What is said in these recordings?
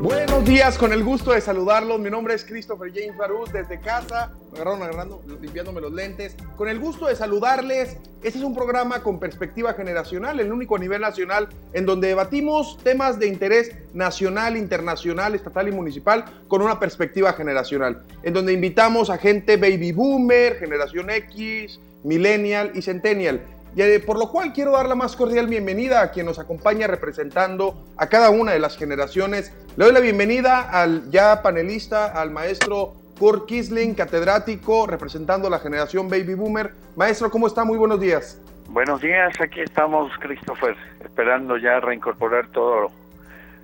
Buenos días, con el gusto de saludarlos. Mi nombre es Christopher James Baruch desde casa. Agarraron agarrando, limpiándome los lentes. Con el gusto de saludarles. Este es un programa con perspectiva generacional, el único a nivel nacional, en donde debatimos temas de interés nacional, internacional, estatal y municipal con una perspectiva generacional. En donde invitamos a gente baby boomer, generación X, millennial y centennial y eh, por lo cual quiero dar la más cordial bienvenida a quien nos acompaña representando a cada una de las generaciones. Le doy la bienvenida al ya panelista, al maestro Kurt Kisling, catedrático, representando la generación Baby Boomer. Maestro, ¿cómo está? Muy buenos días. Buenos días, aquí estamos, Christopher, esperando ya reincorporar todo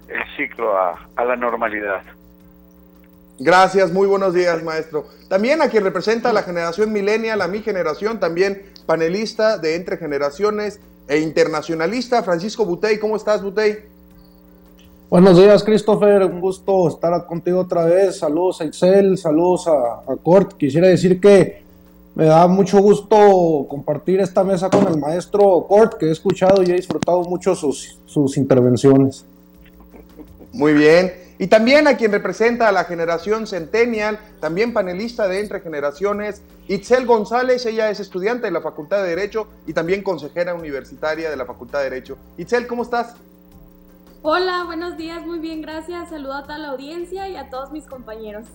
el ciclo a, a la normalidad. Gracias, muy buenos días, maestro. También a quien representa a la generación millennial, a mi generación, también panelista de Entre Generaciones e internacionalista, Francisco Butey. ¿Cómo estás, Butey? Buenos días, Christopher. Un gusto estar contigo otra vez. Saludos a Excel, saludos a, a Cort. Quisiera decir que me da mucho gusto compartir esta mesa con el maestro Cort, que he escuchado y he disfrutado mucho sus, sus intervenciones. Muy bien. Y también a quien representa a la generación Centennial, también panelista de Entre Generaciones, Itzel González, ella es estudiante de la Facultad de Derecho y también consejera universitaria de la Facultad de Derecho. Itzel, ¿cómo estás? Hola, buenos días, muy bien, gracias. Saludo a toda la audiencia y a todos mis compañeros.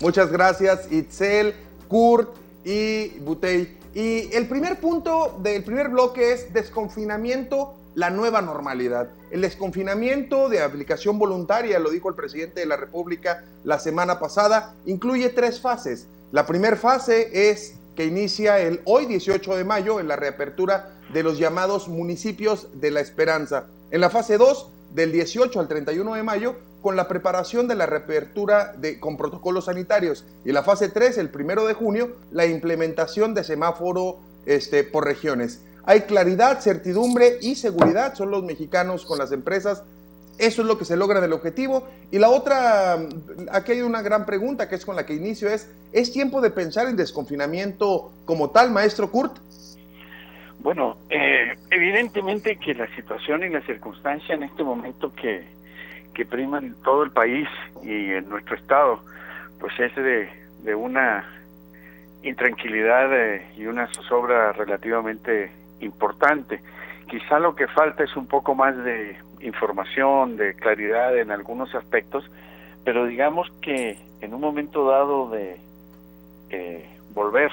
Muchas gracias, Itzel, Kurt y Butey. Y el primer punto del primer bloque es desconfinamiento la nueva normalidad. El desconfinamiento de aplicación voluntaria, lo dijo el presidente de la República la semana pasada, incluye tres fases. La primera fase es que inicia el hoy 18 de mayo en la reapertura de los llamados municipios de la esperanza. En la fase 2, del 18 al 31 de mayo, con la preparación de la reapertura de, con protocolos sanitarios. Y la fase 3, el 1 de junio, la implementación de semáforo este, por regiones. Hay claridad, certidumbre y seguridad, son los mexicanos con las empresas. Eso es lo que se logra del objetivo. Y la otra, aquí hay una gran pregunta que es con la que inicio, es, ¿es tiempo de pensar en desconfinamiento como tal, maestro Kurt? Bueno, eh, evidentemente que la situación y la circunstancia en este momento que, que priman en todo el país y en nuestro estado, pues es de, de una intranquilidad eh, y una zozobra relativamente importante. Quizá lo que falta es un poco más de información, de claridad en algunos aspectos, pero digamos que en un momento dado de eh, volver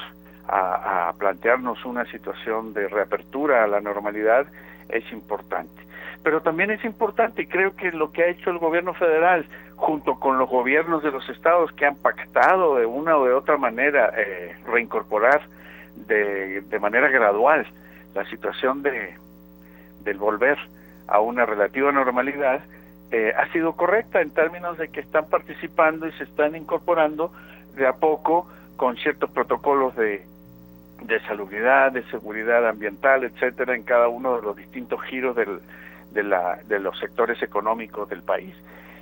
a, plantearnos una situación de reapertura a la normalidad es importante. Pero también es importante, y creo que lo que ha hecho el gobierno federal, junto con los gobiernos de los estados que han pactado de una o de otra manera eh, reincorporar de, de manera gradual la situación de del volver a una relativa normalidad eh, ha sido correcta en términos de que están participando y se están incorporando de a poco con ciertos protocolos de, de salubridad, de seguridad ambiental, etcétera, en cada uno de los distintos giros del, de, la, de los sectores económicos del país.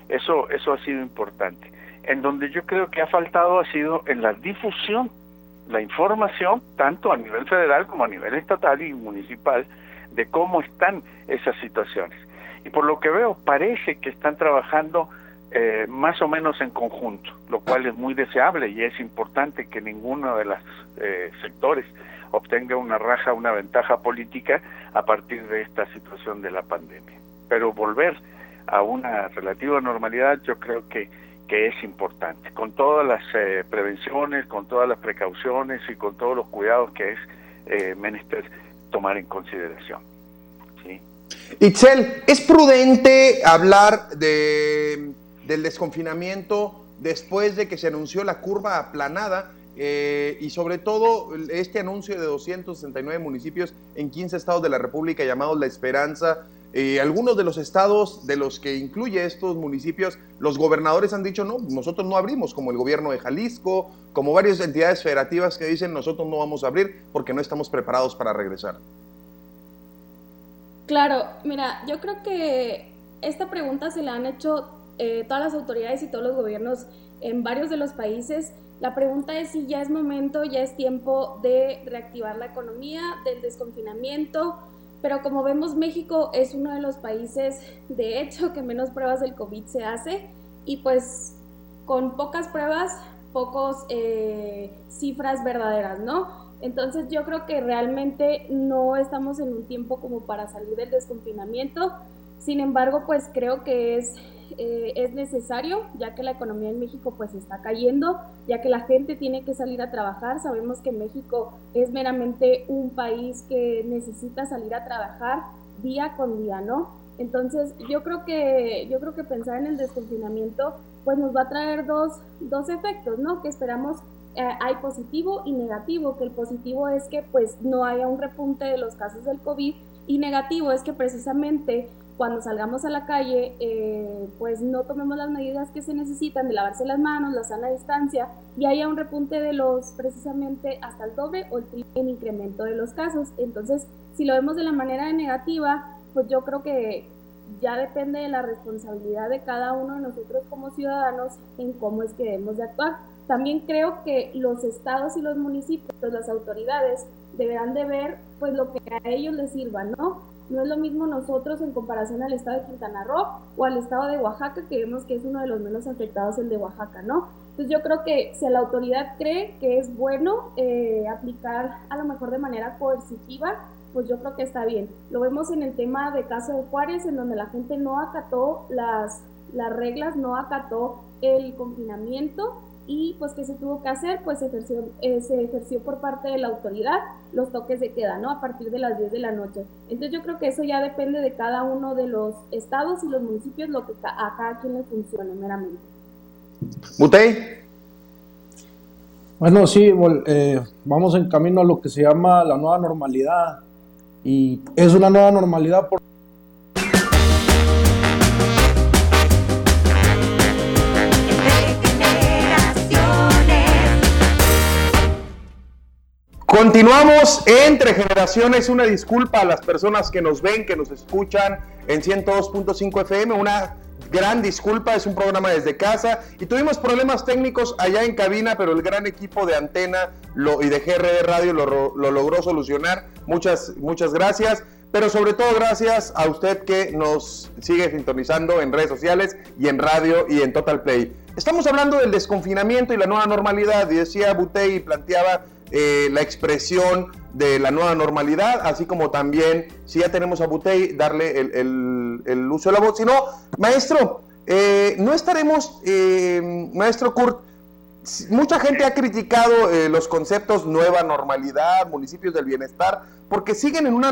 Eso, eso ha sido importante. En donde yo creo que ha faltado ha sido en la difusión la información, tanto a nivel federal como a nivel estatal y municipal, de cómo están esas situaciones. Y por lo que veo, parece que están trabajando eh, más o menos en conjunto, lo cual es muy deseable y es importante que ninguno de los eh, sectores obtenga una raja, una ventaja política a partir de esta situación de la pandemia. Pero volver a una relativa normalidad yo creo que que es importante, con todas las eh, prevenciones, con todas las precauciones y con todos los cuidados que es eh, menester tomar en consideración. Itzel, ¿es prudente hablar de, del desconfinamiento después de que se anunció la curva aplanada? Eh, y sobre todo este anuncio de 269 municipios en 15 estados de la República llamados La Esperanza, eh, algunos de los estados de los que incluye estos municipios, los gobernadores han dicho, no, nosotros no abrimos, como el gobierno de Jalisco, como varias entidades federativas que dicen, nosotros no vamos a abrir porque no estamos preparados para regresar. Claro, mira, yo creo que esta pregunta se la han hecho eh, todas las autoridades y todos los gobiernos en varios de los países. La pregunta es si ya es momento, ya es tiempo de reactivar la economía, del desconfinamiento, pero como vemos México es uno de los países de hecho que menos pruebas del COVID se hace y pues con pocas pruebas, pocos eh, cifras verdaderas, ¿no? Entonces yo creo que realmente no estamos en un tiempo como para salir del desconfinamiento. Sin embargo, pues creo que es, eh, es necesario, ya que la economía en México pues está cayendo, ya que la gente tiene que salir a trabajar. Sabemos que México es meramente un país que necesita salir a trabajar día con día, ¿no? Entonces yo creo que, yo creo que pensar en el desconfinamiento pues nos va a traer dos, dos efectos, ¿no? Que esperamos eh, hay positivo y negativo, que el positivo es que pues no haya un repunte de los casos del COVID y negativo es que precisamente cuando salgamos a la calle pues pues no tomemos las medidas que se necesitan de lavarse las manos, la sana distancia y haya un repunte de los precisamente hasta el doble o el triple en incremento de los casos. Entonces, si lo vemos de la manera negativa, pues yo creo que ya depende de la responsabilidad de cada uno de nosotros como ciudadanos en cómo es que debemos de actuar. También creo que los estados y los municipios, las autoridades, deberán de ver pues lo que a ellos les sirva, ¿no? No es lo mismo nosotros en comparación al estado de Quintana Roo o al estado de Oaxaca, que vemos que es uno de los menos afectados, el de Oaxaca, ¿no? Entonces yo creo que si la autoridad cree que es bueno eh, aplicar a lo mejor de manera coercitiva, pues yo creo que está bien. Lo vemos en el tema de caso de Juárez, en donde la gente no acató las, las reglas, no acató el confinamiento y pues qué se tuvo que hacer, pues ejerció, eh, se ejerció por parte de la autoridad los toques de queda, ¿no? A partir de las 10 de la noche. Entonces yo creo que eso ya depende de cada uno de los estados y los municipios, lo que a cada quien le funcione meramente. Butey. Bueno, sí, eh, vamos en camino a lo que se llama la nueva normalidad. Y es una nueva normalidad Continuamos entre generaciones. Una disculpa a las personas que nos ven, que nos escuchan en 102.5 FM. Una gran disculpa, es un programa desde casa y tuvimos problemas técnicos allá en cabina, pero el gran equipo de Antena y de GRD Radio lo, lo logró solucionar. Muchas, muchas gracias pero sobre todo gracias a usted que nos sigue sintonizando en redes sociales y en radio y en Total Play. Estamos hablando del desconfinamiento y la nueva normalidad, y decía Butey y planteaba eh, la expresión de la nueva normalidad, así como también, si ya tenemos a Butey, darle el, uso de la voz. Si no, maestro, eh, no estaremos, eh, maestro Kurt, mucha gente ha criticado los conceptos nueva normalidad, municipios del bienestar, porque siguen en, una,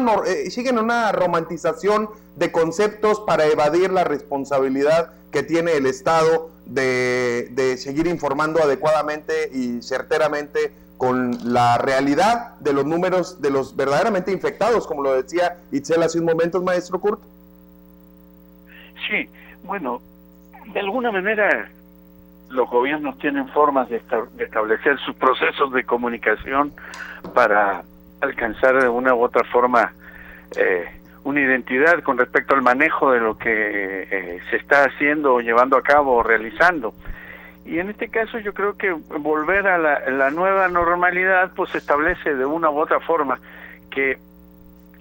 siguen en una romantización de conceptos para evadir la responsabilidad que tiene el Estado de, de seguir informando adecuadamente y certeramente con la realidad de los números de los verdaderamente infectados, como lo decía Itzel hace un momento, maestro Kurt? Sí, bueno, de alguna manera los gobiernos tienen formas de, establecer sus procesos de comunicación para alcanzar de una u otra forma eh, una identidad con respecto al manejo de lo que eh, se está haciendo, llevando a cabo o realizando. Y en este caso yo creo que volver a la, nueva normalidad pues establece de una u otra forma que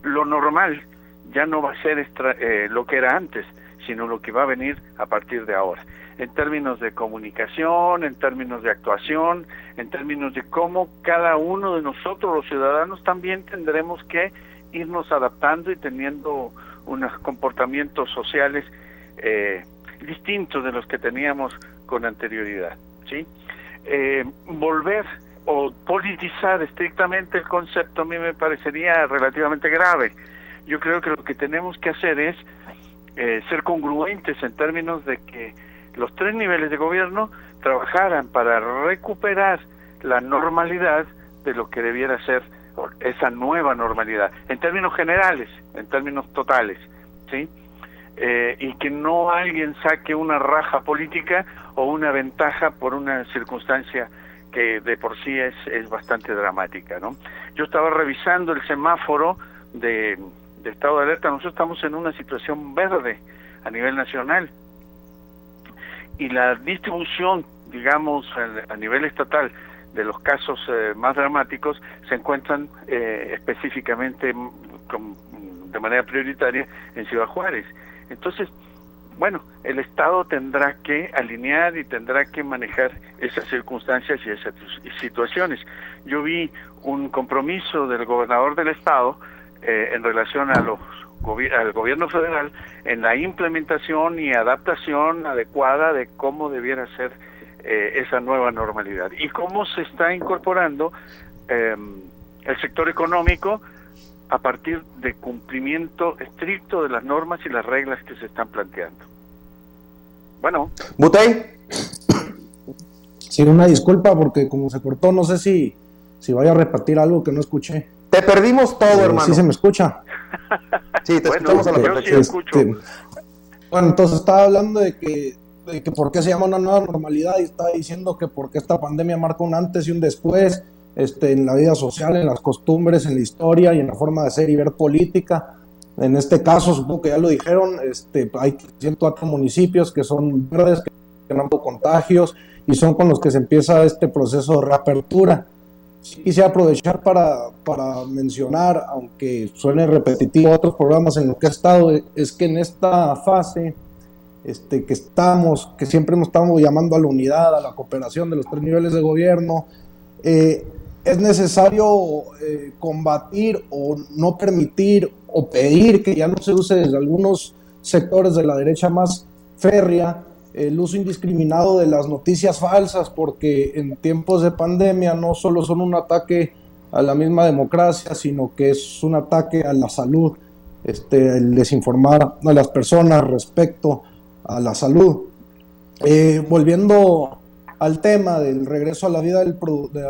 lo normal ya no va a ser eh, lo que era antes, sino lo que va a venir a partir de ahora. En términos de comunicación, en términos de actuación, en términos de cómo cada uno de nosotros, los ciudadanos, también tendremos que irnos adaptando y teniendo unos comportamientos sociales eh, distintos de los que teníamos con anterioridad. ¿sí? Eh, volver o politizar estrictamente el concepto a mí me parecería relativamente grave. Yo creo que lo que tenemos que hacer es eh, ser congruentes en términos de que los tres niveles de gobierno trabajaran para recuperar la normalidad de lo que debiera ser esa nueva normalidad, en términos generales, en términos totales, ¿sí? Eh, y que no alguien saque una raja política o una ventaja por una circunstancia que de por sí es, es bastante dramática. ¿no? Yo estaba revisando el semáforo de, estado de alerta, nosotros estamos en una situación verde a nivel nacional y la distribución, digamos, a, nivel estatal de los casos eh, más dramáticos se encuentran eh, específicamente de manera prioritaria en Ciudad Juárez. Entonces, bueno, el Estado tendrá que alinear y tendrá que manejar esas circunstancias y esas situaciones. Yo vi un compromiso del gobernador del Estado eh, en relación a los al gobierno federal en la implementación y adaptación adecuada de cómo debiera ser eh, esa nueva normalidad y cómo se está incorporando em, el sector económico a partir de cumplimiento estricto de las normas y las reglas que se están planteando. Bueno. Butey. Sí, una disculpa porque como se cortó, no sé si, si vaya a repartir algo que no escuché. Te perdimos todo, hermano. Sí se me escucha. Sí, te escuchamos a la perfección. Este, bueno, entonces estaba hablando de que, de que por qué se llama una nueva normalidad y estaba diciendo que porque esta pandemia marca un antes y un después este, en la vida social, en las costumbres, en la historia y en la forma de ser y ver política. En este caso, supongo que ya lo dijeron, este, hay 104 municipios que son verdes, que han contagios y son con los que se empieza este proceso de reapertura. Sí quisiera aprovechar para, para mencionar, aunque suene repetitivo otros programas en los que he estado, es que en esta fase este, que estamos, que siempre hemos estado llamando a la unidad, a la cooperación de los tres niveles de gobierno, eh, es necesario eh, combatir o no permitir o pedir que ya no se use desde algunos sectores de la derecha más férrea el uso indiscriminado de las noticias falsas, porque en tiempos de pandemia no solo son un ataque a la misma democracia, sino que es un ataque a la salud, este, el desinformar a las personas respecto a la salud. Eh, volviendo al tema del regreso a la vida, de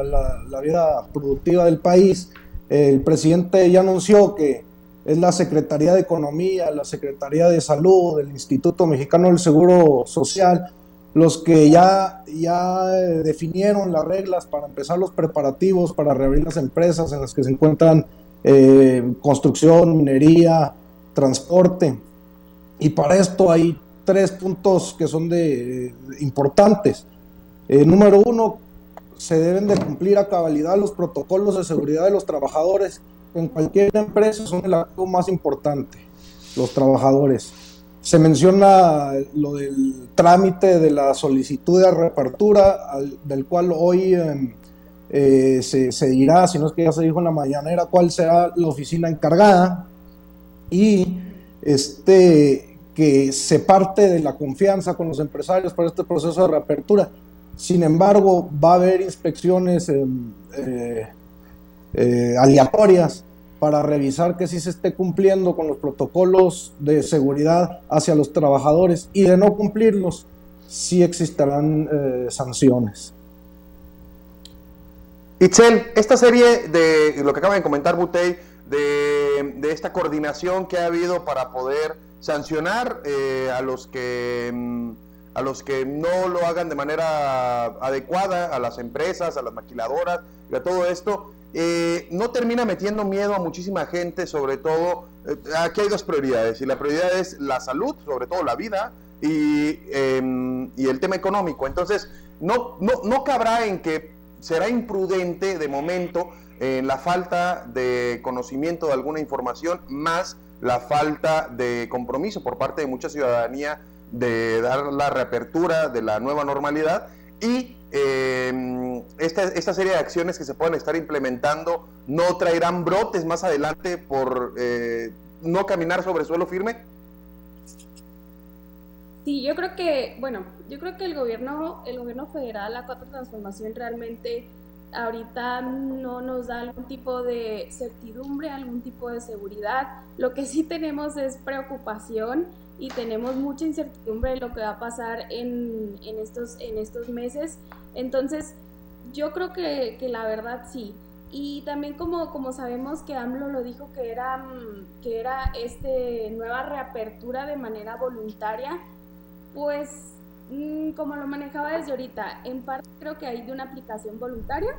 la, vida productiva del país, el presidente ya anunció que es la Secretaría de Economía, la Secretaría de Salud, el Instituto Mexicano del Seguro Social, los que ya, ya definieron las reglas para empezar los preparativos para reabrir las empresas en las que se encuentran eh, construcción, minería, transporte. Y para esto hay tres puntos que son de, importantes. Eh, número uno, se deben de cumplir a cabalidad los protocolos de seguridad de los trabajadores. En cualquier empresa son el acto más importante, los trabajadores. Se menciona lo del trámite de la solicitud de reapertura, del cual hoy em, eh, se, se, dirá, si no es que ya se dijo en la mañanera, cuál será la oficina encargada. Y este, que se parte de la confianza con los empresarios para este proceso de reapertura. Sin embargo, va a haber inspecciones em, eh, eh, aleatorias para revisar que sí se esté cumpliendo con los protocolos de seguridad hacia los trabajadores y de no cumplirlos, sí existirán eh, sanciones. Itzel, esta serie de lo que acaba de comentar Butey, de, de esta coordinación que ha habido para poder sancionar a los que mm, a los que no lo hagan de manera adecuada, a las empresas, a las maquiladoras, y a todo esto, eh, no termina metiendo miedo a muchísima gente, sobre todo, eh, aquí hay dos prioridades, y la prioridad es la salud, sobre todo la vida, y, em, y el tema económico. Entonces, no, no, no cabrá en que será imprudente de momento en la falta de conocimiento de alguna información, más la falta de compromiso por parte de mucha ciudadanía de dar la reapertura de la nueva normalidad y em, esta, serie de acciones que se pueden estar implementando no traerán brotes más adelante por eh, no caminar sobre suelo firme? Sí, yo creo que, bueno, yo creo que el gobierno, el gobierno federal, la cuarta transformación realmente ahorita no nos da algún tipo de certidumbre, algún tipo de seguridad. Lo que sí tenemos es preocupación y tenemos mucha incertidumbre de lo que va a pasar en, en estos, en estos meses. Entonces, yo creo que, que, la verdad sí. Y también como, como sabemos que AMLO lo dijo que era, mm, que era este nueva reapertura de manera voluntaria, pues mm, como lo manejaba desde ahorita, en parte creo que hay de una aplicación voluntaria,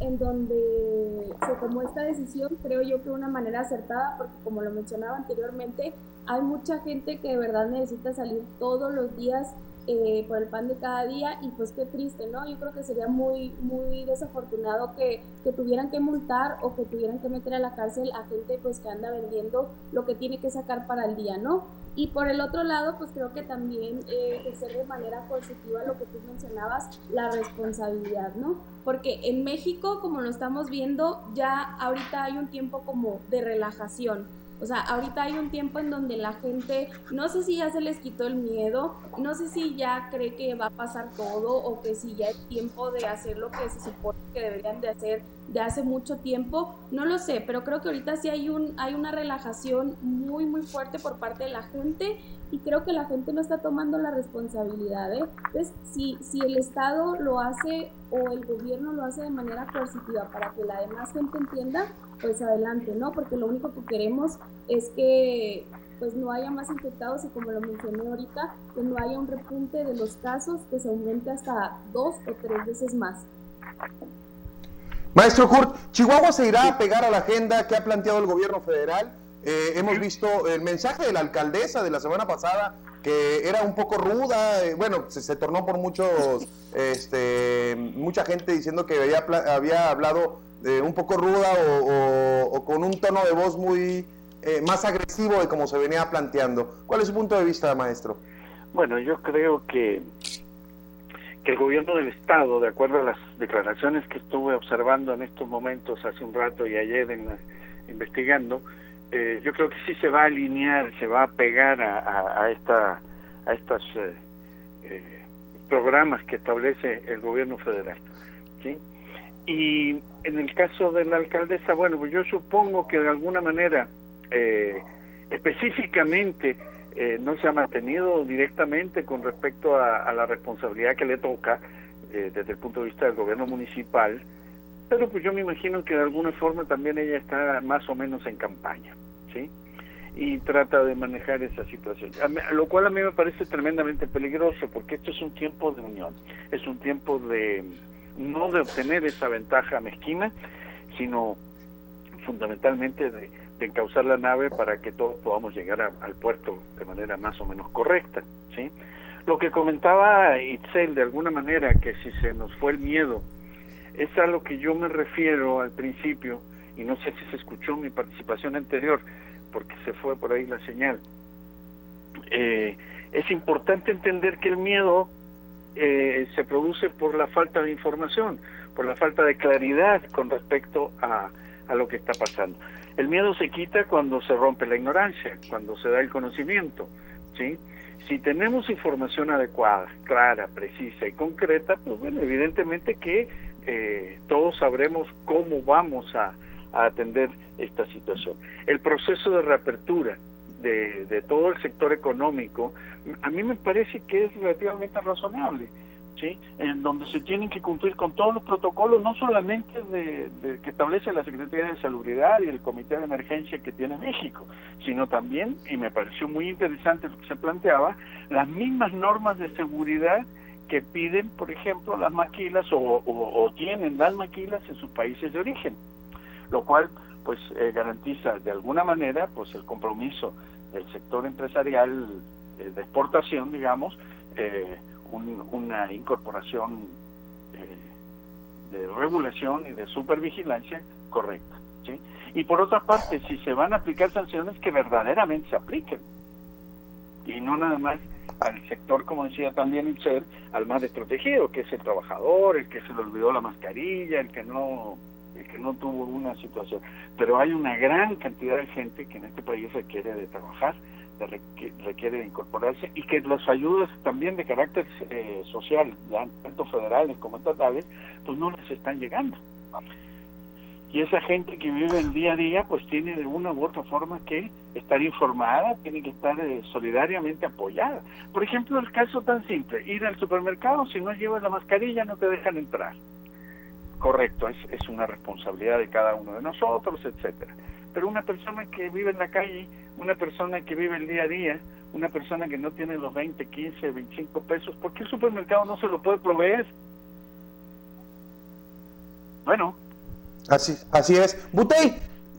en donde se tomó esta decisión, creo yo que de una manera acertada, porque como lo mencionaba anteriormente, hay mucha gente que de verdad necesita salir todos los días eh, por el pan de cada día y pues qué triste, ¿no? Yo creo que sería muy, muy desafortunado que, que, tuvieran que multar o que tuvieran que meter a la cárcel a gente pues que anda vendiendo lo que tiene que sacar para el día, ¿no? Y por el otro lado, pues creo que también eh, de manera positiva lo que tú mencionabas, la responsabilidad, ¿no? Porque en México, como lo estamos viendo, ya ahorita hay un tiempo como de relajación o sea, ahorita hay un tiempo en donde la gente, no sé si ya se les quitó el miedo, no sé si ya cree que va a pasar todo o que si ya es tiempo de hacer lo que se supone que deberían de hacer de hace mucho tiempo, no lo sé, pero creo que ahorita sí hay, un, hay una relajación muy, muy fuerte por parte de la gente y creo que la gente no está tomando la responsabilidad. ¿eh? Entonces, si, si el Estado lo hace o el gobierno lo hace de manera positiva para que la demás gente entienda, pues adelante, ¿no? Porque lo único que queremos es que pues no haya más infectados y como lo mencioné ahorita, que no haya un repunte de los casos que se aumente hasta dos o tres veces más. Maestro Kurt, Chihuahua se irá a pegar a la agenda que ha planteado el gobierno federal. Eh, hemos visto el mensaje de la alcaldesa de la semana pasada que era un poco ruda, eh, bueno, se, tornó por muchos, este, mucha gente diciendo que había, había hablado eh, un poco ruda o, con un tono de voz muy eh, más agresivo de como se venía planteando. ¿Cuál es su punto de vista, maestro? Bueno, yo creo que, que el gobierno del Estado, de acuerdo a las declaraciones que estuve observando en estos momentos hace un rato y ayer en investigando, eh, yo creo que sí se va a alinear, se va a pegar a, a, esta, a estos programas que establece el gobierno federal. ¿sí? Y en el caso de la alcaldesa, bueno, pues yo supongo que de alguna manera, eh, específicamente, eh, no se ha mantenido directamente con respecto a, la responsabilidad que le toca eh, desde el punto de vista del gobierno municipal, pero pues yo me imagino que de alguna forma también ella está más o menos en campaña, ¿sí? Y trata de manejar esa situación, lo cual a mí me parece tremendamente peligroso, porque esto es un tiempo de unión, es un tiempo de no de obtener esa ventaja mezquina, sino fundamentalmente de, encauzar la nave para que todos podamos llegar al puerto de manera más o menos correcta. ¿sí? Lo que comentaba Itzel de alguna manera, que si se nos fue el miedo, es a lo que yo me refiero al principio, y no sé si se escuchó mi participación anterior, porque se fue por ahí la señal. Eh, es importante entender que el miedo eh, se produce por la falta de información, por la falta de claridad con respecto a, a lo que está pasando. El miedo se quita cuando se rompe la ignorancia, cuando se da el conocimiento, ¿sí? Si tenemos información adecuada, clara, precisa y concreta, pues bueno, evidentemente que eh, todos sabremos cómo vamos a, a atender esta situación. El proceso de reapertura, de, todo el sector económico, a mí me parece que es relativamente razonable. ¿Sí? en donde se tienen que cumplir con todos los protocolos, no solamente de, que establece la Secretaría de Salubridad y el Comité de Emergencia que tiene México, sino también, y me pareció muy interesante lo que se planteaba, las mismas normas de seguridad que piden, por ejemplo, las maquilas o, o tienen las maquilas en sus países de origen, lo cual pues eh, garantiza de alguna manera pues el compromiso del sector empresarial eh, de exportación digamos eh, una incorporación de regulación y de supervigilancia correcta ¿sí? y por otra parte si se van a aplicar sanciones que verdaderamente se apliquen y no nada más al sector, como decía también ser al más desprotegido, que es el trabajador, el que se le olvidó la mascarilla, el que no que no tuvo una situación. Pero hay una gran cantidad de gente que en este país requiere de trabajar, requiere de incorporarse y que las ayudas también de carácter eh, social, tanto federales como estatales, pues no les están llegando. Y esa gente que vive el día a día, pues tiene de una u otra forma que estar informada, tiene que estar eh, solidariamente apoyada. Por ejemplo, el caso tan simple, ir al supermercado, si no llevas la mascarilla no te dejan entrar correcto, es, es una responsabilidad de cada uno de nosotros, etcétera. Pero una persona que vive en la calle, una persona que vive el día a día, una persona que no tiene los 20, 15, 25 pesos, ¿por qué el supermercado no se lo puede proveer? Bueno. Así, así es. Butey,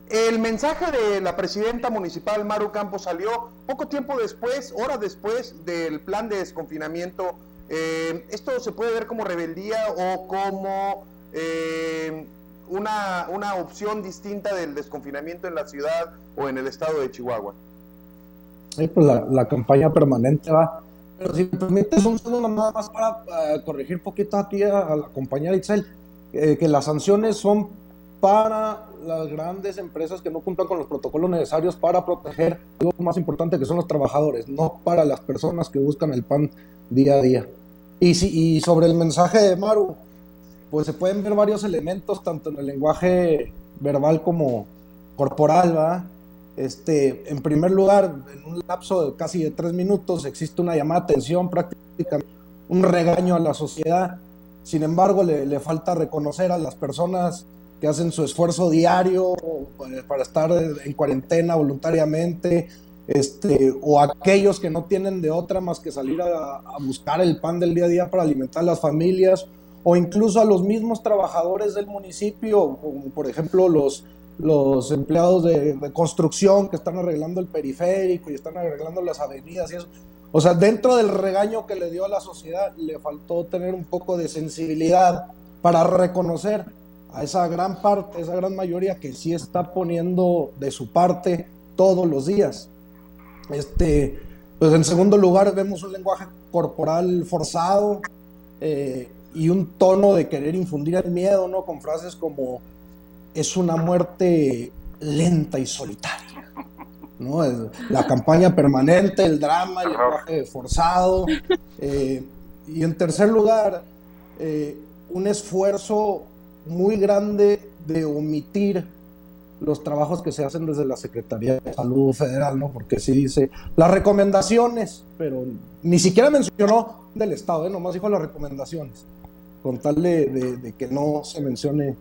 el mensaje de la presidenta municipal Maru Campos salió poco tiempo después, horas después del plan de desconfinamiento. Eh, ¿Esto se puede ver como rebeldía o como eh, una, una opción distinta del desconfinamiento en la ciudad o en el estado de Chihuahua? Pues la, campaña permanente va. Pero si me permites un segundo nada más para corregir un poquito aquí a, la compañera Itzel, eh, que las sanciones son para las grandes empresas que no cumplan con los protocolos necesarios para proteger lo más importante que son los trabajadores, no para las personas que buscan el pan día a día. Y, si, y sobre el mensaje de Maru, pues se pueden ver varios elementos, tanto en el lenguaje verbal como corporal, ¿va? Este, en primer lugar, en un lapso de casi de tres minutos existe una llamada de atención, prácticamente un regaño a la sociedad. Sin embargo, le, falta reconocer a las personas que hacen su esfuerzo diario eh, para estar en cuarentena voluntariamente, este, o aquellos que no tienen de otra más que salir a, a buscar el pan del día a día para alimentar a las familias, o incluso a los mismos trabajadores del municipio, como por ejemplo los, los empleados de, construcción que están arreglando el periférico y están arreglando las avenidas y eso. O sea, dentro del regaño que le dio a la sociedad, le faltó tener un poco de sensibilidad para reconocer a esa gran parte, esa gran mayoría que sí está poniendo de su parte todos los días. Este, pues en segundo lugar vemos un lenguaje corporal forzado, eh, y un tono de querer infundir el miedo, ¿no? Con frases como es una muerte lenta y solitaria, ¿no? La campaña permanente, el drama, el lenguaje forzado. Eh, y en tercer lugar, eh, un esfuerzo muy grande de omitir los trabajos que se hacen desde la Secretaría de Salud Federal, ¿no? Porque sí dice las recomendaciones, pero ni siquiera mencionó del Estado, ¿eh? nomás dijo las recomendaciones con tal de, que no se mencione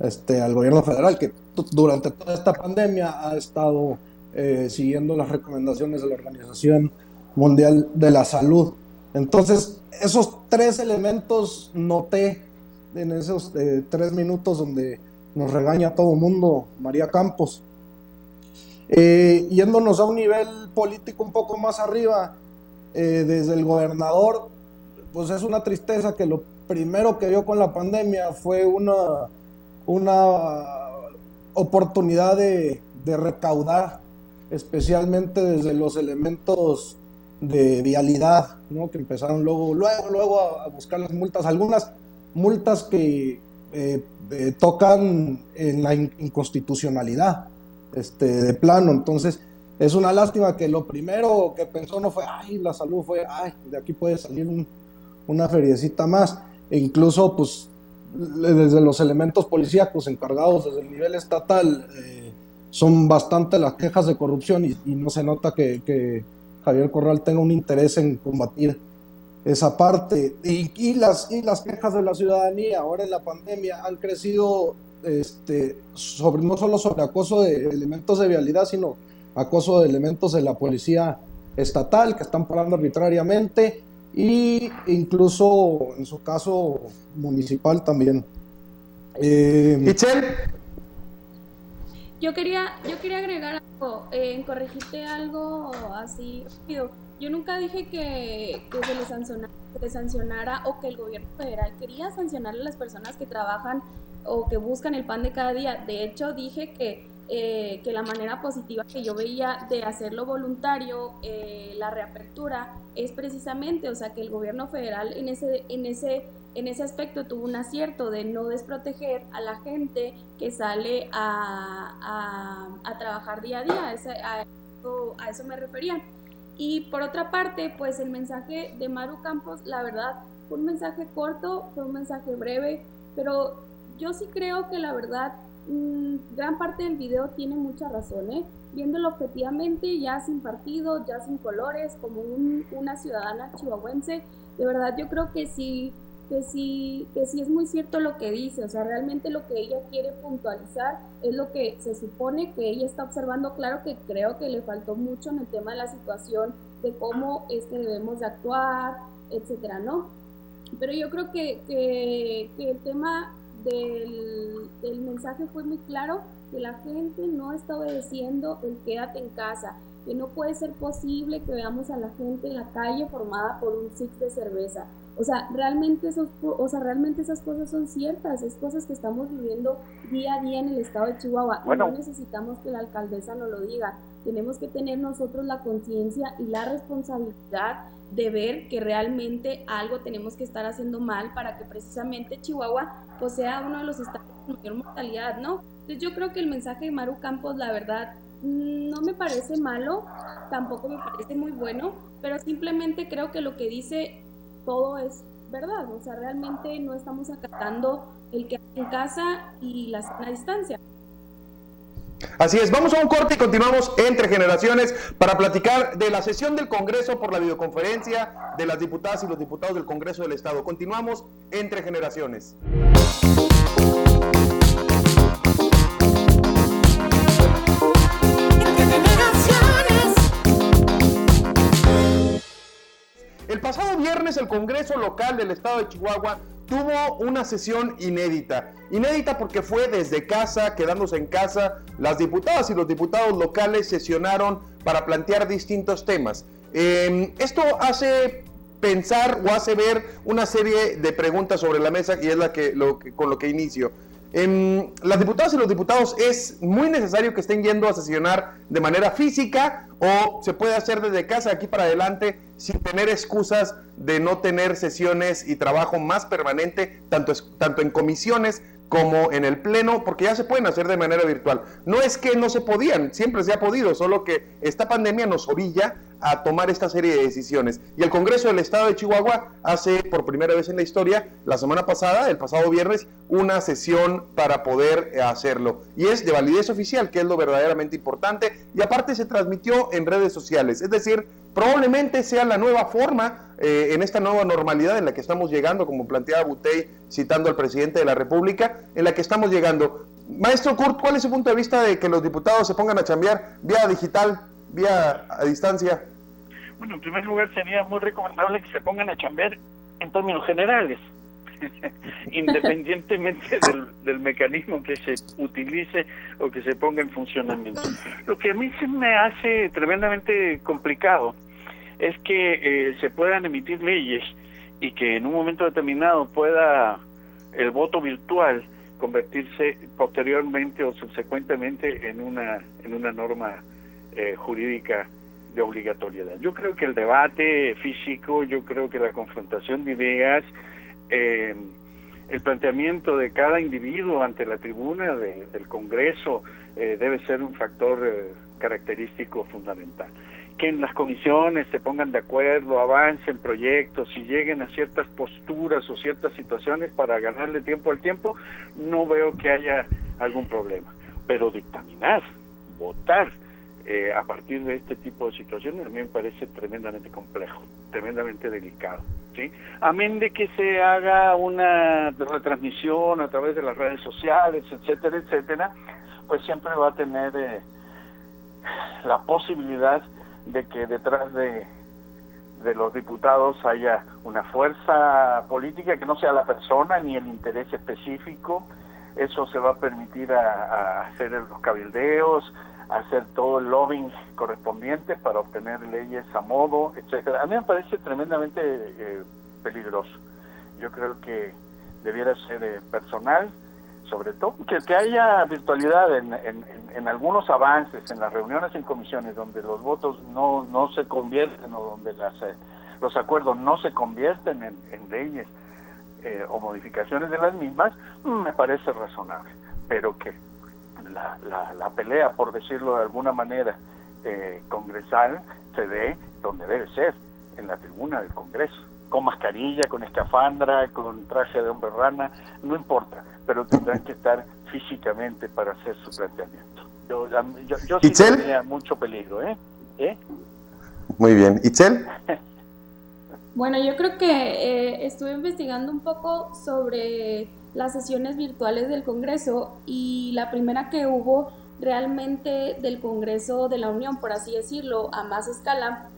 este, al gobierno federal, que durante toda esta pandemia ha estado eh, siguiendo las recomendaciones de la Organización Mundial de la Salud. Entonces, esos tres elementos noté en esos eh, tres minutos donde nos regaña todo mundo María Campos. Eh, yéndonos a un nivel político un poco más arriba, desde el gobernador, pues es una tristeza que lo primero que vio con la pandemia fue una, una oportunidad de, recaudar, especialmente desde los elementos de vialidad, ¿no? que empezaron luego, luego, luego a, buscar las multas, algunas multas que eh, eh, tocan en la inconstitucionalidad este, de plano, entonces es una lástima que lo primero que pensó no fue, ay, la salud fue, ay, de aquí puede salir una feriecita más e incluso pues desde los elementos policíacos encargados desde el nivel estatal eh, son bastante las quejas de corrupción y, no se nota que, Javier Corral tenga un interés en combatir esa parte. Y, las, y las quejas de la ciudadanía ahora en la pandemia han crecido este, sobre, no solo sobre acoso de elementos de vialidad sino acoso de elementos de la policía estatal que están parando arbitrariamente y incluso en su caso municipal también. Eh, Yo quería, yo quería agregar algo, eh, corregirte algo así Yo nunca dije que, se, le sancionara, se sancionara o que el gobierno federal quería sancionar a las personas que trabajan o que buscan el pan de cada día. De hecho, dije que eh, que la manera positiva que yo veía de hacerlo voluntario, eh, la reapertura, es precisamente, o sea, que el gobierno federal en ese, en ese, en ese aspecto tuvo un acierto de no desproteger a la gente que sale a, a, trabajar día a día, a, eso, a eso me refería. Y por otra parte, pues el mensaje de Maru Campos, la verdad, fue un mensaje corto, fue un mensaje breve, pero yo sí creo que la verdad Mm, gran parte del video tiene mucha razón, ¿eh? Viéndolo objetivamente, ya sin partido, ya sin colores, como una ciudadana chihuahuense, de verdad yo creo que sí, que sí, que sí es muy cierto lo que dice, o sea, realmente lo que ella quiere puntualizar es lo que se supone que ella está observando, claro que creo que le faltó mucho en el tema de la situación, de cómo es que debemos de actuar, etcétera, ¿no? Pero yo creo que el tema del, mensaje fue muy claro que la gente no está obedeciendo el quédate en casa, que no puede ser posible que veamos a la gente en la calle formada por un six de cerveza. O sea, realmente, esos, o sea, realmente esas cosas son ciertas, es cosas que estamos viviendo día a día en el estado de Chihuahua. No necesitamos que la alcaldesa nos lo diga, tenemos que tener nosotros la conciencia y la responsabilidad de ver que realmente algo tenemos que estar haciendo mal para que precisamente Chihuahua pues, sea uno de los estados con mayor mortalidad, ¿no? Entonces yo creo que el mensaje de Maru Campos, la verdad, no me parece malo, tampoco me parece muy bueno, pero simplemente creo que lo que dice todo es verdad, o sea, realmente no estamos acatando el que en casa y la, la distancia. Así es, vamos a un corte y continuamos entre generaciones para platicar de la sesión del Congreso por la videoconferencia de las diputadas y los diputados del Congreso del Estado. Continuamos entre generaciones. El pasado viernes el Congreso local del Estado de Chihuahua tuvo una sesión inédita. Inédita porque fue desde casa, quedándose en casa. Las diputadas y los diputados locales sesionaron para plantear distintos temas. Em, esto hace pensar o hace ver una serie de preguntas sobre la mesa y es la que, lo con lo que inicio. Eh, las diputadas y los diputados es muy necesario que estén yendo a sesionar de manera física o se puede hacer desde casa aquí para adelante sin tener excusas de no tener sesiones y trabajo más permanente, tanto, tanto en comisiones como en el pleno, porque ya se pueden hacer de manera virtual. No es que no se podían, siempre se ha podido, solo que esta pandemia nos orilla a tomar esta serie de decisiones. Y el Congreso del Estado de Chihuahua hace por primera vez en la historia, la semana pasada, el pasado viernes, una sesión para poder eh, hacerlo. Y es de validez oficial, que es lo verdaderamente importante. Y aparte se transmitió en redes sociales. Es decir, probablemente sea la nueva forma eh, en esta nueva normalidad en la que estamos llegando, como planteaba Butey citando al presidente de la República, en la que estamos llegando. Maestro Kurt, ¿cuál es su punto de vista de que los diputados se pongan a chambear vía digital, vía a distancia? Bueno, en primer lugar sería muy recomendable que se pongan a chambear en términos generales, independientemente del, mecanismo que se utilice o que se ponga en funcionamiento. Lo que a mí se me hace tremendamente complicado es que eh, se puedan emitir leyes y que en un momento determinado pueda el voto virtual convertirse posteriormente o subsecuentemente en una en una norma eh, jurídica de obligatoriedad. Yo creo que el debate físico, yo creo que la confrontación de ideas, eh, el planteamiento de cada individuo ante la tribuna del Congreso eh, debe ser un factor eh, característico fundamental. Que en las comisiones se pongan de acuerdo, avancen proyectos y lleguen a ciertas posturas o ciertas situaciones para ganarle tiempo al tiempo, no veo que haya algún problema. Pero dictaminar, votar, eh, a partir de este tipo de situaciones a mí me parece tremendamente complejo, tremendamente delicado. ¿sí? Amén de que se haga una retransmisión a través de las redes sociales, etcétera, etcétera, pues siempre va a tener eh, la posibilidad de que detrás de, de los diputados haya una fuerza política que no sea la persona ni el interés específico. Eso se va a permitir a hacer los cabildeos, hacer todo el lobbying correspondiente para obtener leyes a modo, etcétera. A mí me parece tremendamente eh, peligroso. Yo creo que debiera ser eh, personal, sobre todo que, que haya virtualidad en, en, algunos avances, en las reuniones en comisiones donde los votos no, no se convierten o donde las, eh, los acuerdos no se convierten en, leyes o modificaciones de las mismas, me parece razonable, pero que la, la, pelea, por decirlo de alguna manera, eh, congresal se dé donde debe ser, en la tribuna del Congreso, con mascarilla, con escafandra, con traje de hombre rana, no importa, pero tendrán que estar físicamente para hacer su planteamiento. Yo, yo, yo sí tenía mucho peligro, ¿eh? ¿eh? Muy bien. ¿Itzel? bueno, yo creo que eh, estuve investigando un poco sobre las sesiones virtuales del Congreso y la primera que hubo realmente del Congreso de la Unión, por así decirlo, a más escala,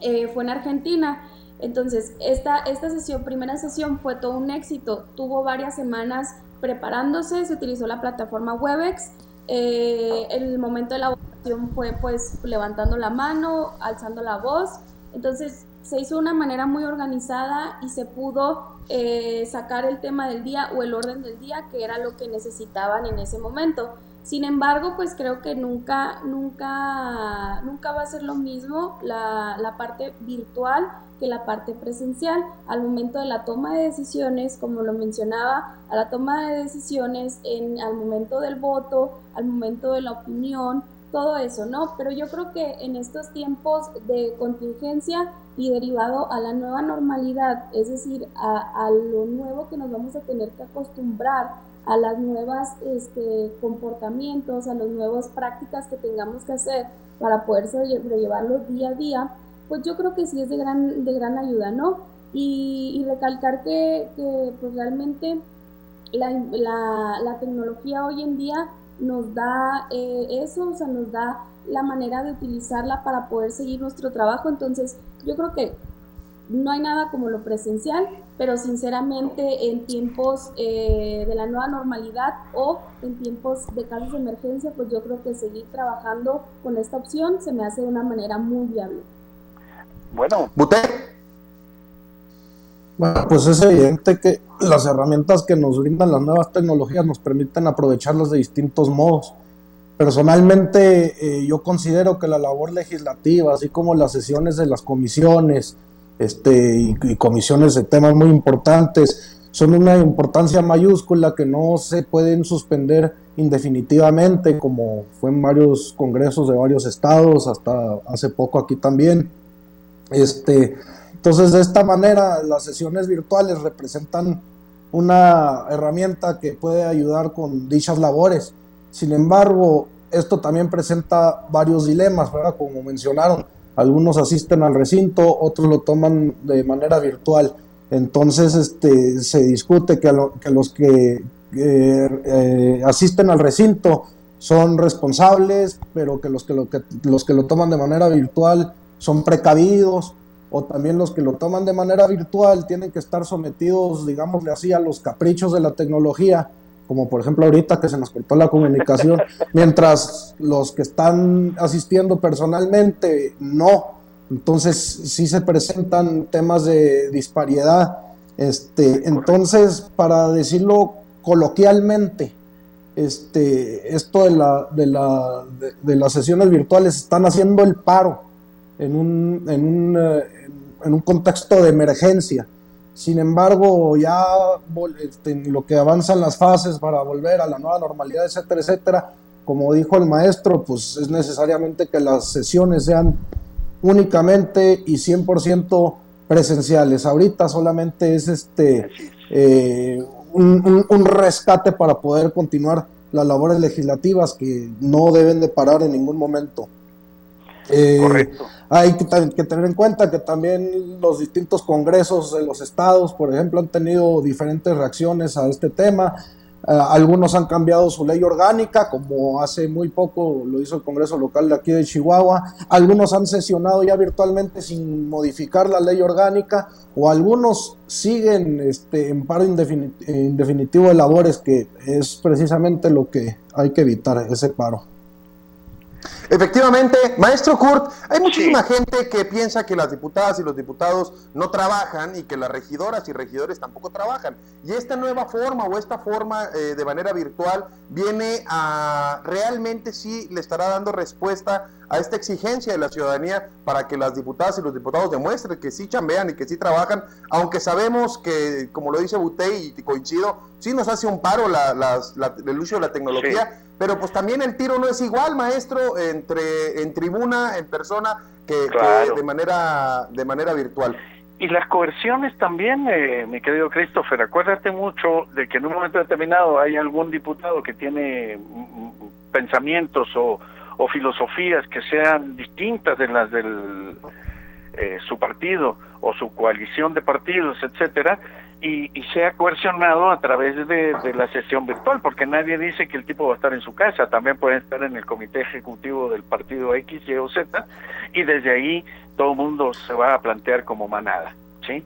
eh, fue en Argentina. Entonces, esta, esta sesión, primera sesión, fue todo un éxito. Tuvo varias semanas preparándose, se utilizó la plataforma Webex Eh, el momento de la votación fue pues levantando la mano, alzando la voz. Entonces se hizo de una manera muy organizada y se pudo eh, sacar el tema del día o el orden del día, que era lo que necesitaban en ese momento. Sin embargo, pues creo que nunca, nunca, nunca va a ser lo mismo la, la, parte virtual que la parte presencial. Al momento de la toma de decisiones, como lo mencionaba, a la toma de decisiones, en, al momento del voto, al momento de la opinión, todo eso, ¿no? Pero yo creo que en estos tiempos de contingencia y derivado a la nueva normalidad, es decir, a, lo nuevo que nos vamos a tener que acostumbrar, a las nuevas este, comportamientos, a las nuevas prácticas que tengamos que hacer para poder llevarlos día a día, pues yo creo que sí es de gran, de gran ayuda, ¿no? Y, recalcar que, que, pues realmente la, la, la, tecnología hoy en día nos da eh, eso, o sea, nos da la manera de utilizarla para poder seguir nuestro trabajo, entonces yo creo que no hay nada como lo presencial, pero sinceramente en tiempos eh, de la nueva normalidad o en tiempos de casos de emergencia, pues yo creo que seguir trabajando con esta opción se me hace de una manera muy viable. Bueno, Bute. Pues es evidente que las herramientas que nos brindan las nuevas tecnologías nos permiten aprovecharlas de distintos modos. Personalmente, eh, yo considero que la labor legislativa, así como las sesiones de las comisiones, este, y, comisiones de temas muy importantes, son una importancia mayúscula que no se pueden suspender indefinitivamente, como fue en varios congresos de varios estados, hasta hace poco aquí también. Este, entonces, de esta manera, las sesiones virtuales representan una herramienta que puede ayudar con dichas labores. Sin embargo, esto también presenta varios dilemas, ¿verdad? Como mencionaron algunos asisten al recinto, otros lo toman de manera virtual. Entonces este, se discute que, los que eh, asisten al recinto son responsables, pero que los que, lo, que los que lo toman de manera virtual son precavidos, o también los que lo toman de manera virtual tienen que estar sometidos, digámosle así, a los caprichos de la tecnología como por ejemplo ahorita que se nos cortó la comunicación, mientras los que están asistiendo personalmente no. Entonces sí se presentan temas de disparidad. Este, entonces, para decirlo coloquialmente, este, esto de, la, de, la, de, las sesiones virtuales están haciendo el paro en un, en un, eh, en un contexto de emergencia. Sin embargo, ya este, lo que avanzan las fases para volver a la nueva normalidad, etcétera, etcétera, como dijo el maestro, pues es necesariamente que las sesiones sean únicamente y 100% presenciales. Ahorita solamente es este eh, un, rescate para poder continuar las labores legislativas que no deben de parar en ningún momento. Eh, Correcto. Hay que, tener en cuenta que también los distintos congresos de los estados, por ejemplo, han tenido diferentes reacciones a este tema. Eh, algunos han cambiado su ley orgánica, como hace muy poco lo hizo el Congreso local de aquí de Chihuahua. Algunos han sesionado ya virtualmente sin modificar la ley orgánica, o algunos siguen este, en paro indefinitivo de labores, que es precisamente lo que hay que evitar, ese paro. Efectivamente, maestro Kurt, hay muchísima gente que piensa que las diputadas y los diputados no trabajan y que las regidoras y regidores tampoco trabajan. Y esta nueva forma o esta forma eh, de manera virtual viene a realmente sí le estará dando respuesta a esta exigencia de la ciudadanía para que las diputadas y los diputados demuestren que sí chambean y que sí trabajan, aunque sabemos que, como lo dice Butey y coincido, sí nos hace un paro el uso de la tecnología. Pero pues también el tiro no es igual, maestro, entre en tribuna, en persona, que, de manera de manera virtual. Y las coerciones también, eh, mi querido Christopher, acuérdate mucho de que en un momento determinado hay algún diputado que tiene mm, mm, pensamientos o, o filosofías que sean distintas de las del eh, su partido o su coalición de partidos, etcétera, y, sea coercionado a través de, la sesión virtual, porque nadie dice que el tipo va a estar en su casa, también puede estar en el comité ejecutivo del partido X, Y o Z, y desde ahí todo el mundo se va a plantear como manada, ¿sí?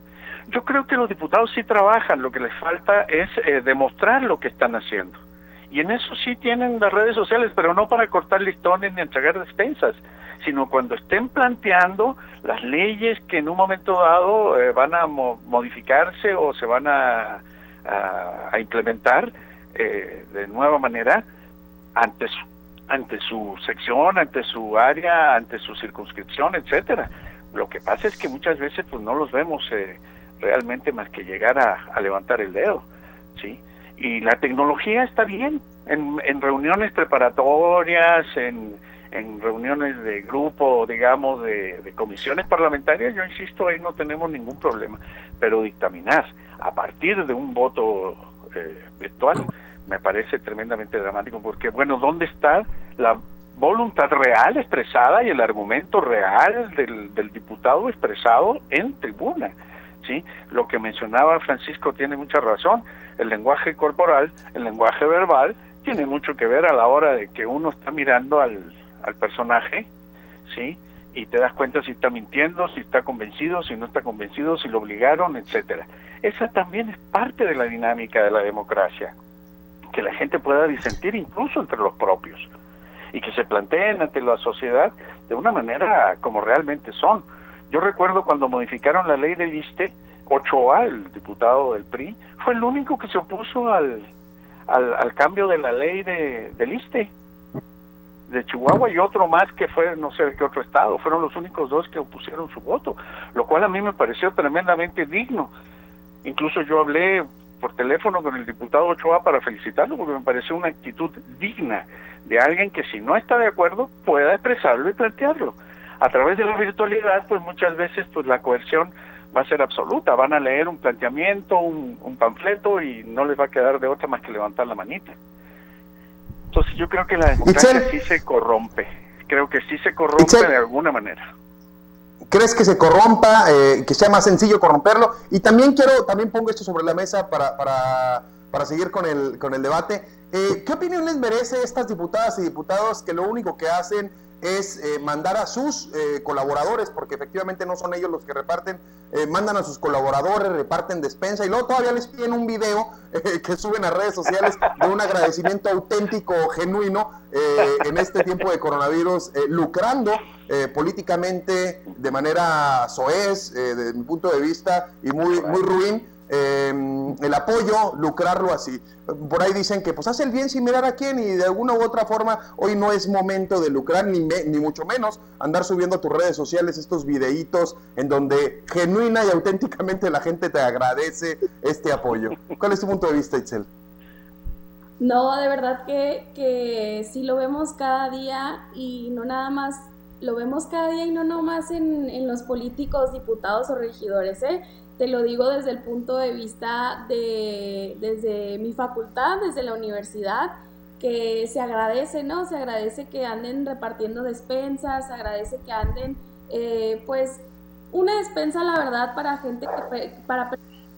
Yo creo que los diputados sí trabajan, lo que les falta es eh, demostrar lo que están haciendo. Y en eso sí tienen las redes sociales, pero no para cortar listones ni entregar despensas, sino cuando estén planteando las leyes que en un momento dado eh, van a modificarse o se van a, a, implementar eh, de nueva manera ante su, ante su sección, ante su área, ante su circunscripción, etcétera. Lo que pasa es que muchas veces pues no los vemos eh, realmente más que llegar a, levantar el dedo, ¿sí? Y la tecnología está bien en, en reuniones preparatorias, en, en reuniones de grupo, digamos, de, comisiones parlamentarias, yo insisto, ahí no tenemos ningún problema, pero dictaminar a partir de un voto eh, virtual me parece tremendamente dramático, porque, bueno, ¿dónde está la voluntad real expresada y el argumento real del, del diputado expresado en tribuna? ¿sí? Lo que mencionaba Francisco tiene mucha razón, el lenguaje corporal, el lenguaje verbal, tiene mucho que ver a la hora de que uno está mirando al, al personaje, ¿sí? Y te das cuenta si está mintiendo, si está convencido, si no está convencido, si lo obligaron, etcétera. Esa también es parte de la dinámica de la democracia, que la gente pueda disentir incluso entre los propios y que se planteen ante la sociedad de una manera como realmente son. Yo recuerdo cuando modificaron la ley del ISTE, Ochoa, el diputado del PRI, fue el único que se opuso al, al, cambio de la ley de, del ISTE de Chihuahua y otro más que fue no sé de qué otro estado. Fueron los únicos dos que opusieron su voto, lo cual a mí me pareció tremendamente digno. Incluso yo hablé por teléfono con el diputado Ochoa para felicitarlo porque me pareció una actitud digna de alguien que si no está de acuerdo pueda expresarlo y plantearlo. A través de la virtualidad, pues muchas veces pues la coerción va a ser absoluta, van a leer un planteamiento, un, un panfleto y no les va a quedar de otra más que levantar la manita. Entonces yo creo que la democracia sí se corrompe, creo que sí se corrompe de alguna manera. ¿Crees que se corrompa, eh, que sea más sencillo corromperlo? Y también quiero, también pongo esto sobre la mesa para, para, para seguir con el, con el debate. Eh, ¿Qué opinión les merece estas diputadas y diputados que lo único que hacen es eh, mandar a sus eh, colaboradores, porque efectivamente no son ellos los que reparten, eh, mandan a sus colaboradores, reparten despensa y luego todavía les piden un video que suben a redes sociales de un agradecimiento auténtico, genuino, en este tiempo de coronavirus, lucrando políticamente de manera soez, desde mi punto de vista, y muy, muy ruin Em, el apoyo, lucrarlo así. Por ahí dicen que pues hace el bien sin mirar a quién y de alguna u otra forma hoy no es momento de lucrar ni, ni mucho menos andar subiendo a tus redes sociales estos videitos en donde genuina y auténticamente la gente te agradece este apoyo. ¿Cuál es tu punto de vista, Itzel? No, de verdad que, que sí lo vemos cada día y no nada más lo vemos cada día y no nomás en, en los políticos, diputados o regidores, ¿eh? Te lo digo desde el punto de vista de, desde mi facultad, desde la universidad, que se agradece, ¿no? Se agradece que anden repartiendo despensas, se agradece que anden, eh, pues, una despensa, la verdad, para gente que, para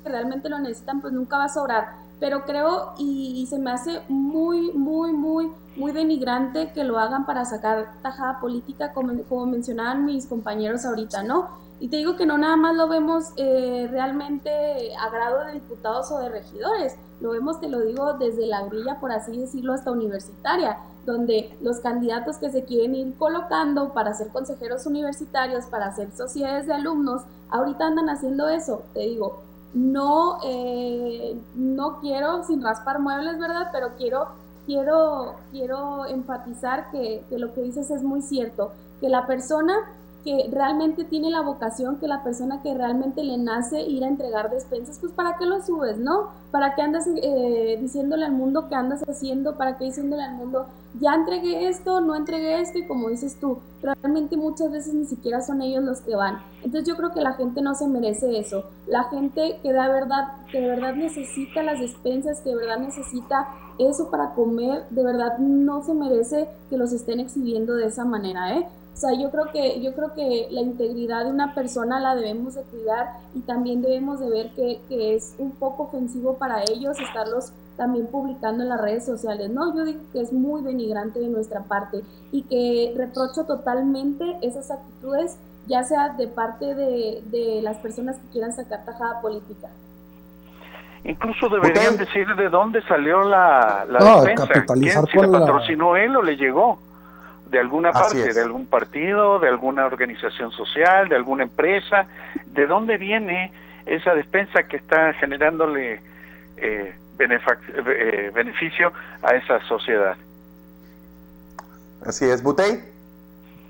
realmente lo necesitan, pues nunca va a sobrar. Pero creo y, se me hace muy, muy, muy, muy denigrante que lo hagan para sacar tajada política, como, como mencionaban mis compañeros ahorita, ¿no? Y te digo que no nada más lo vemos eh, realmente a grado de diputados o de regidores, lo vemos, te lo digo, desde la grilla, por así decirlo, hasta universitaria, donde los candidatos que se quieren ir colocando para ser consejeros universitarios, para ser sociedades de alumnos, ahorita andan haciendo eso, te digo, no, eh, no quiero sin raspar muebles, ¿verdad? Pero quiero, quiero, quiero enfatizar que lo que dices es muy cierto, que la persona que realmente tiene la vocación, que la persona que realmente le nace ir a entregar despensas, pues ¿para qué lo subes, no? ¿Para qué andas eh, diciéndole al mundo qué andas haciendo? ¿Para qué diciéndole al mundo, ya entregué esto, no entregué esto? Y como dices tú, realmente muchas veces ni siquiera son ellos los que van. Entonces yo creo que la gente no se merece eso. La gente que de verdad, que de verdad necesita las despensas, que de verdad necesita eso para comer, de verdad no se merece que los estén exhibiendo de esa manera, ¿eh? O sea, yo creo que, yo creo que la integridad de una persona la debemos de cuidar y también debemos de ver que, que es un poco ofensivo para ellos estarlos también publicando en las redes sociales. No, yo digo que es muy denigrante de nuestra parte y que reprocho totalmente esas actitudes, ya sea de parte de, de las personas que quieran sacar tajada política. Incluso deberían decir de dónde salió la, la defensa. Capitalizar si la patrocinó él o le llegó de alguna parte, de algún partido, de alguna organización social, de alguna empresa. ¿De dónde viene esa despensa que está generándole eh, eh, beneficio a esa sociedad? Así es, Butey.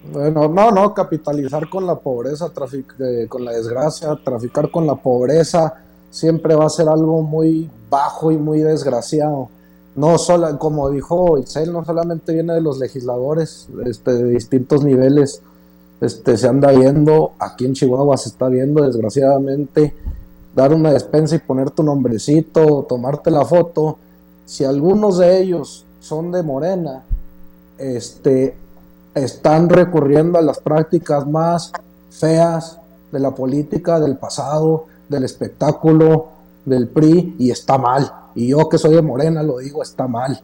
Bueno, no, no, capitalizar con la pobreza, eh, con la desgracia, traficar con la pobreza, siempre va a ser algo muy bajo y muy desgraciado. No solo, como dijo Isel, no solamente viene de los legisladores este, de distintos niveles, este, se anda viendo, aquí en Chihuahua se está viendo desgraciadamente, dar una despensa y poner tu nombrecito, tomarte la foto, si algunos de ellos son de Morena, este, están recurriendo a las prácticas más feas de la política del pasado, del espectáculo, del PRI, y está mal. Y yo que soy de Morena lo digo, está mal.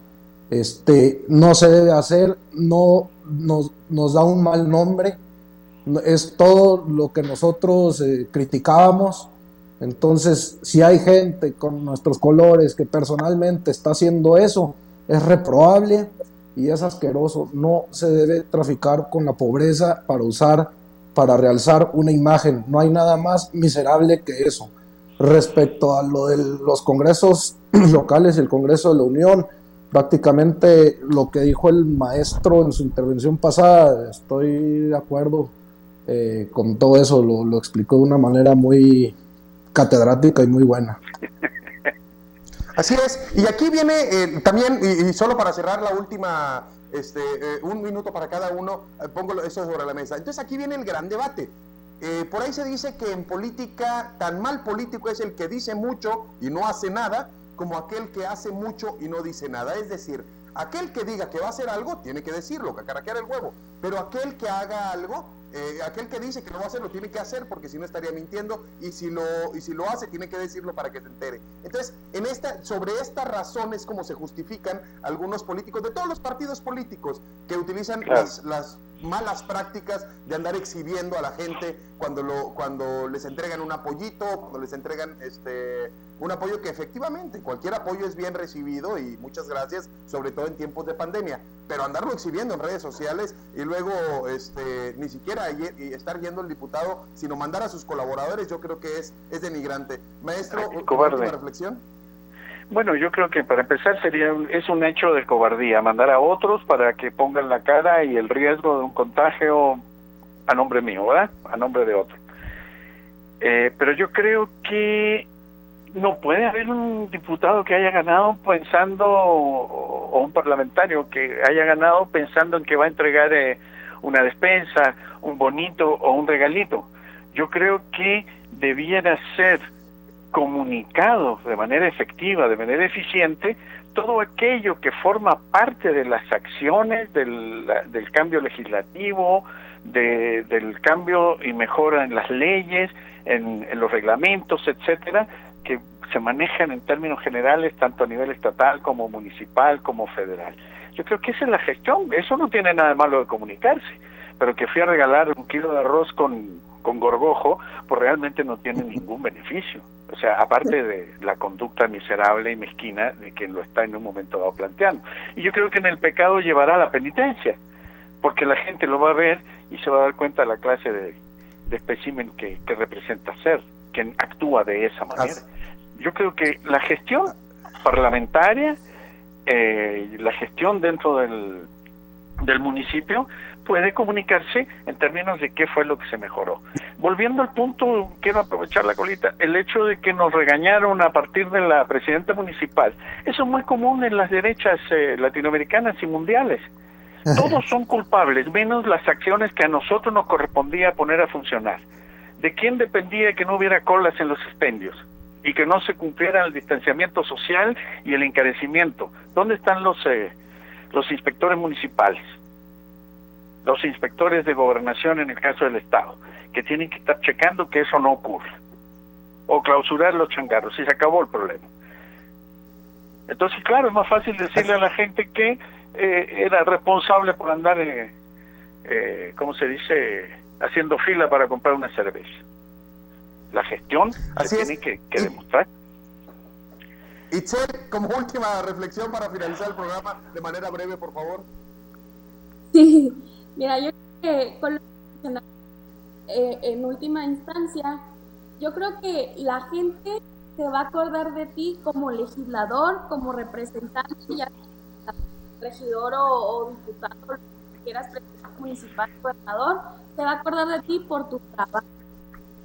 Este, no se debe hacer, no nos, da un mal nombre, es todo lo que nosotros eh, criticábamos. Entonces, si hay gente con nuestros colores que personalmente está haciendo eso, es reprobable y es asqueroso. No se debe traficar con la pobreza para usar, para realzar una imagen. No hay nada más miserable que eso. Respecto a lo de los congresos locales y el Congreso de la Unión, prácticamente lo que dijo el maestro en su intervención pasada, estoy de acuerdo eh, con todo eso, lo, lo explicó de una manera muy catedrática y muy buena. Así es, y aquí viene eh, también, y, solo para cerrar la última, este, eh, un minuto para cada uno, eh, pongo eso sobre la mesa. Entonces aquí viene el gran debate. Por ahí se dice que en política, tan mal político es el que dice mucho y no hace nada, como aquel que hace mucho y no dice nada. Es decir, aquel que diga que va a hacer algo, tiene que decirlo, que caraquear el huevo, pero aquel que haga algo, eh, aquel que dice que lo va a hacer lo tiene que hacer porque si no estaría mintiendo y si lo y si lo hace tiene que decirlo para que se entere. Entonces, en esta sobre estas razones como se justifican algunos políticos de todos los partidos políticos que utilizan las, las malas prácticas de andar exhibiendo a la gente cuando lo cuando les entregan un apoyito, cuando les entregan este un apoyo que efectivamente cualquier apoyo es bien recibido y muchas gracias, sobre todo en tiempos de pandemia, pero andarlo exhibiendo en redes sociales y luego este ni siquiera estar yendo el diputado, sino mandar a sus colaboradores, yo creo que es es denigrante. Maestro, ¿una reflexión? Bueno, yo creo que para empezar sería es un hecho de cobardía mandar a otros para que pongan la cara y el riesgo de un contagio a nombre mío, ¿verdad? A nombre de otro. Eh, pero yo creo que no puede haber un diputado que haya ganado pensando o un parlamentario que haya ganado pensando en que va a entregar eh, una despensa, un bonito o un regalito. Yo creo que debiera ser comunicado de manera efectiva, de manera eficiente, todo aquello que forma parte de las acciones del, cambio legislativo, de, del cambio y mejora en las leyes, en, los reglamentos, etcétera, que se manejan en términos generales tanto a nivel estatal como municipal como federal. Yo creo que esa es la gestión, eso no tiene nada malo de comunicarse, pero que fui a regalar un kilo de arroz con, con gorgojo, pues realmente no tiene ningún beneficio. O sea, aparte de la conducta miserable y mezquina de quien lo está en un momento dado planteando. Y yo creo que en el pecado llevará la penitencia, porque la gente lo va a ver y se va a dar cuenta de la clase de, de espécimen que, que representa ser, quien actúa de esa manera. Yo creo que la gestión parlamentaria, eh, la gestión dentro del, del municipio, puede comunicarse en términos de qué fue lo que se mejoró. Volviendo al punto, quiero aprovechar la colita, el hecho de que nos regañaron a partir de la presidenta municipal, eso es muy común en las derechas eh, latinoamericanas y mundiales. Todos son culpables, menos las acciones que a nosotros nos correspondía poner a funcionar. ¿De quién dependía que no hubiera colas en los expendios? y que no se cumpliera el distanciamiento social y el encarecimiento. ¿Dónde están los eh, los inspectores municipales? Los inspectores de gobernación en el caso del Estado, que tienen que estar checando que eso no ocurra, o clausurar los changarros, y se acabó el problema. Entonces, claro, es más fácil decirle a la gente que eh, era responsable por andar, eh, eh, ¿cómo se dice?, haciendo fila para comprar una cerveza. La gestión se tiene que, que demostrar. Itzel, como última reflexión para finalizar el programa, de manera breve, por favor. Mira, yo creo que con eh, en última instancia, yo creo que la gente se va a acordar de ti como legislador, como representante, ya regidor o, diputado, lo que quieras, presidente municipal, gobernador, se va a acordar de ti por tu trabajo,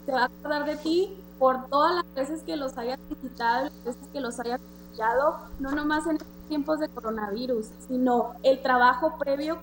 se va a acordar de ti por todas las veces que los hayas visitado, las veces que los hayas apoyado, no nomás en tiempos de coronavirus, sino el trabajo previo,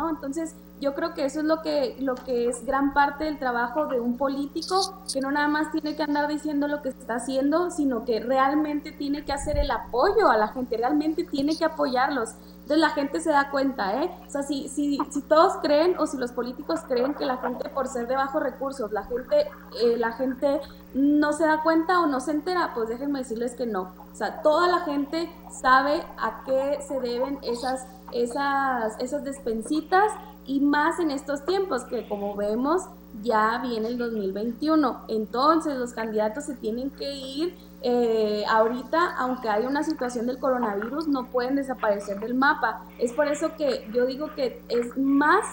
¿no? Entonces, yo creo que eso es lo que, lo que es gran parte del trabajo de un político, que no nada más tiene que andar diciendo lo que está haciendo, sino que realmente tiene que hacer el apoyo a la gente, realmente tiene que apoyarlos. Entonces la gente se da cuenta, ¿eh? O sea, si, si, si todos creen o si los políticos creen que la gente por ser de bajos recursos, la gente, eh, la gente no se da cuenta o no se entera, pues déjenme decirles que no. O sea, toda la gente sabe a qué se deben esas, esas, esas despensitas y más en estos tiempos que como vemos ya viene el 2021. Entonces los candidatos se tienen que ir eh, ahorita, aunque hay una situación del coronavirus, no pueden desaparecer del mapa. Es por eso que yo digo que es más,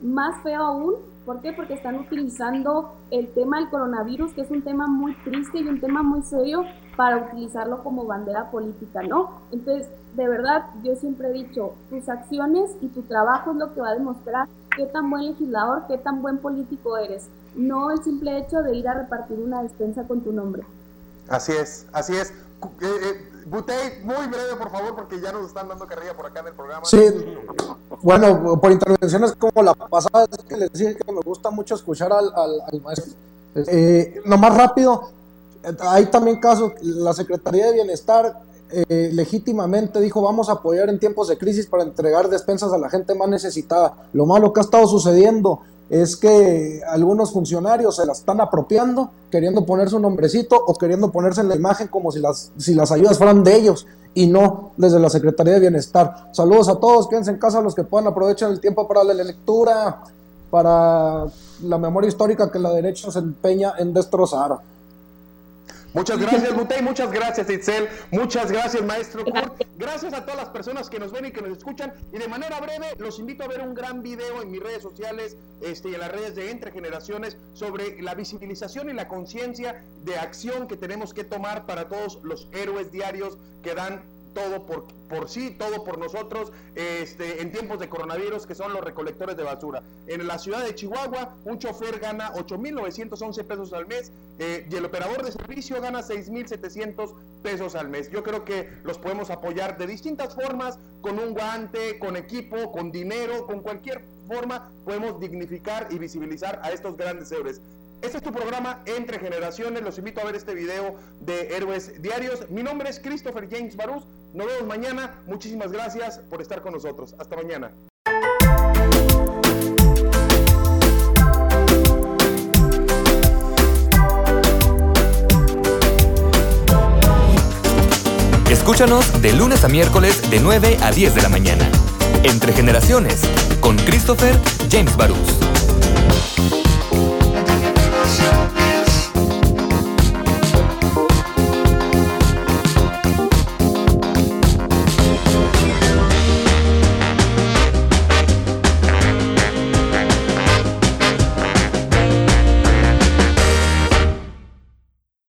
más feo aún. ¿Por qué? Porque están utilizando el tema del coronavirus, que es un tema muy triste y un tema muy serio, para utilizarlo como bandera política, ¿no? Entonces, de verdad, yo siempre he dicho, tus acciones y tu trabajo es lo que va a demostrar qué tan buen legislador, qué tan buen político eres, no el simple hecho de ir a repartir una despensa con tu nombre. Así es, así es. Eh, eh, Butey, muy breve, por favor, porque ya nos están dando carrilla por acá en el programa. Sí, bueno, por intervenciones como la pasada, es que les decía que me gusta mucho escuchar al, al, maestro. Eh, lo más rápido, hay también casos, la Secretaría de Bienestar eh, legítimamente dijo vamos a apoyar en tiempos de crisis para entregar despensas a la gente más necesitada. Lo malo que ha estado sucediendo es que algunos funcionarios se las están apropiando, queriendo ponerse un nombrecito o queriendo ponerse en la imagen como si las, si las ayudas fueran de ellos y no desde la Secretaría de Bienestar. Saludos a todos, quédense en casa los que puedan, aprovechar el tiempo para la lectura, para la memoria histórica que la derecha se empeña en destrozar. Muchas gracias, Butey. Muchas gracias, Itzel. Muchas gracias, maestro Kurt. Gracias a todas las personas que nos ven y que nos escuchan. Y de manera breve, los invito a ver un gran video en mis redes sociales este, y en las redes de Entre Generaciones sobre la visibilización y la conciencia de acción que tenemos que tomar para todos los héroes diarios que dan todo por, por sí, todo por nosotros, este, en tiempos de coronavirus, que son los recolectores de basura. En la ciudad de Chihuahua, un chofer gana 8.911 pesos al mes eh, y el operador de servicio gana 6.700 pesos al mes. Yo creo que los podemos apoyar de distintas formas, con un guante, con equipo, con dinero, con cualquier forma, podemos dignificar y visibilizar a estos grandes héroes. Este es tu programa Entre Generaciones. Los invito a ver este video de Héroes Diarios. Mi nombre es Christopher James Barús. Nos vemos mañana. Muchísimas gracias por estar con nosotros. Hasta mañana. Escúchanos de lunes a miércoles de 9 a 10 de la mañana. Entre Generaciones con Christopher James Barús.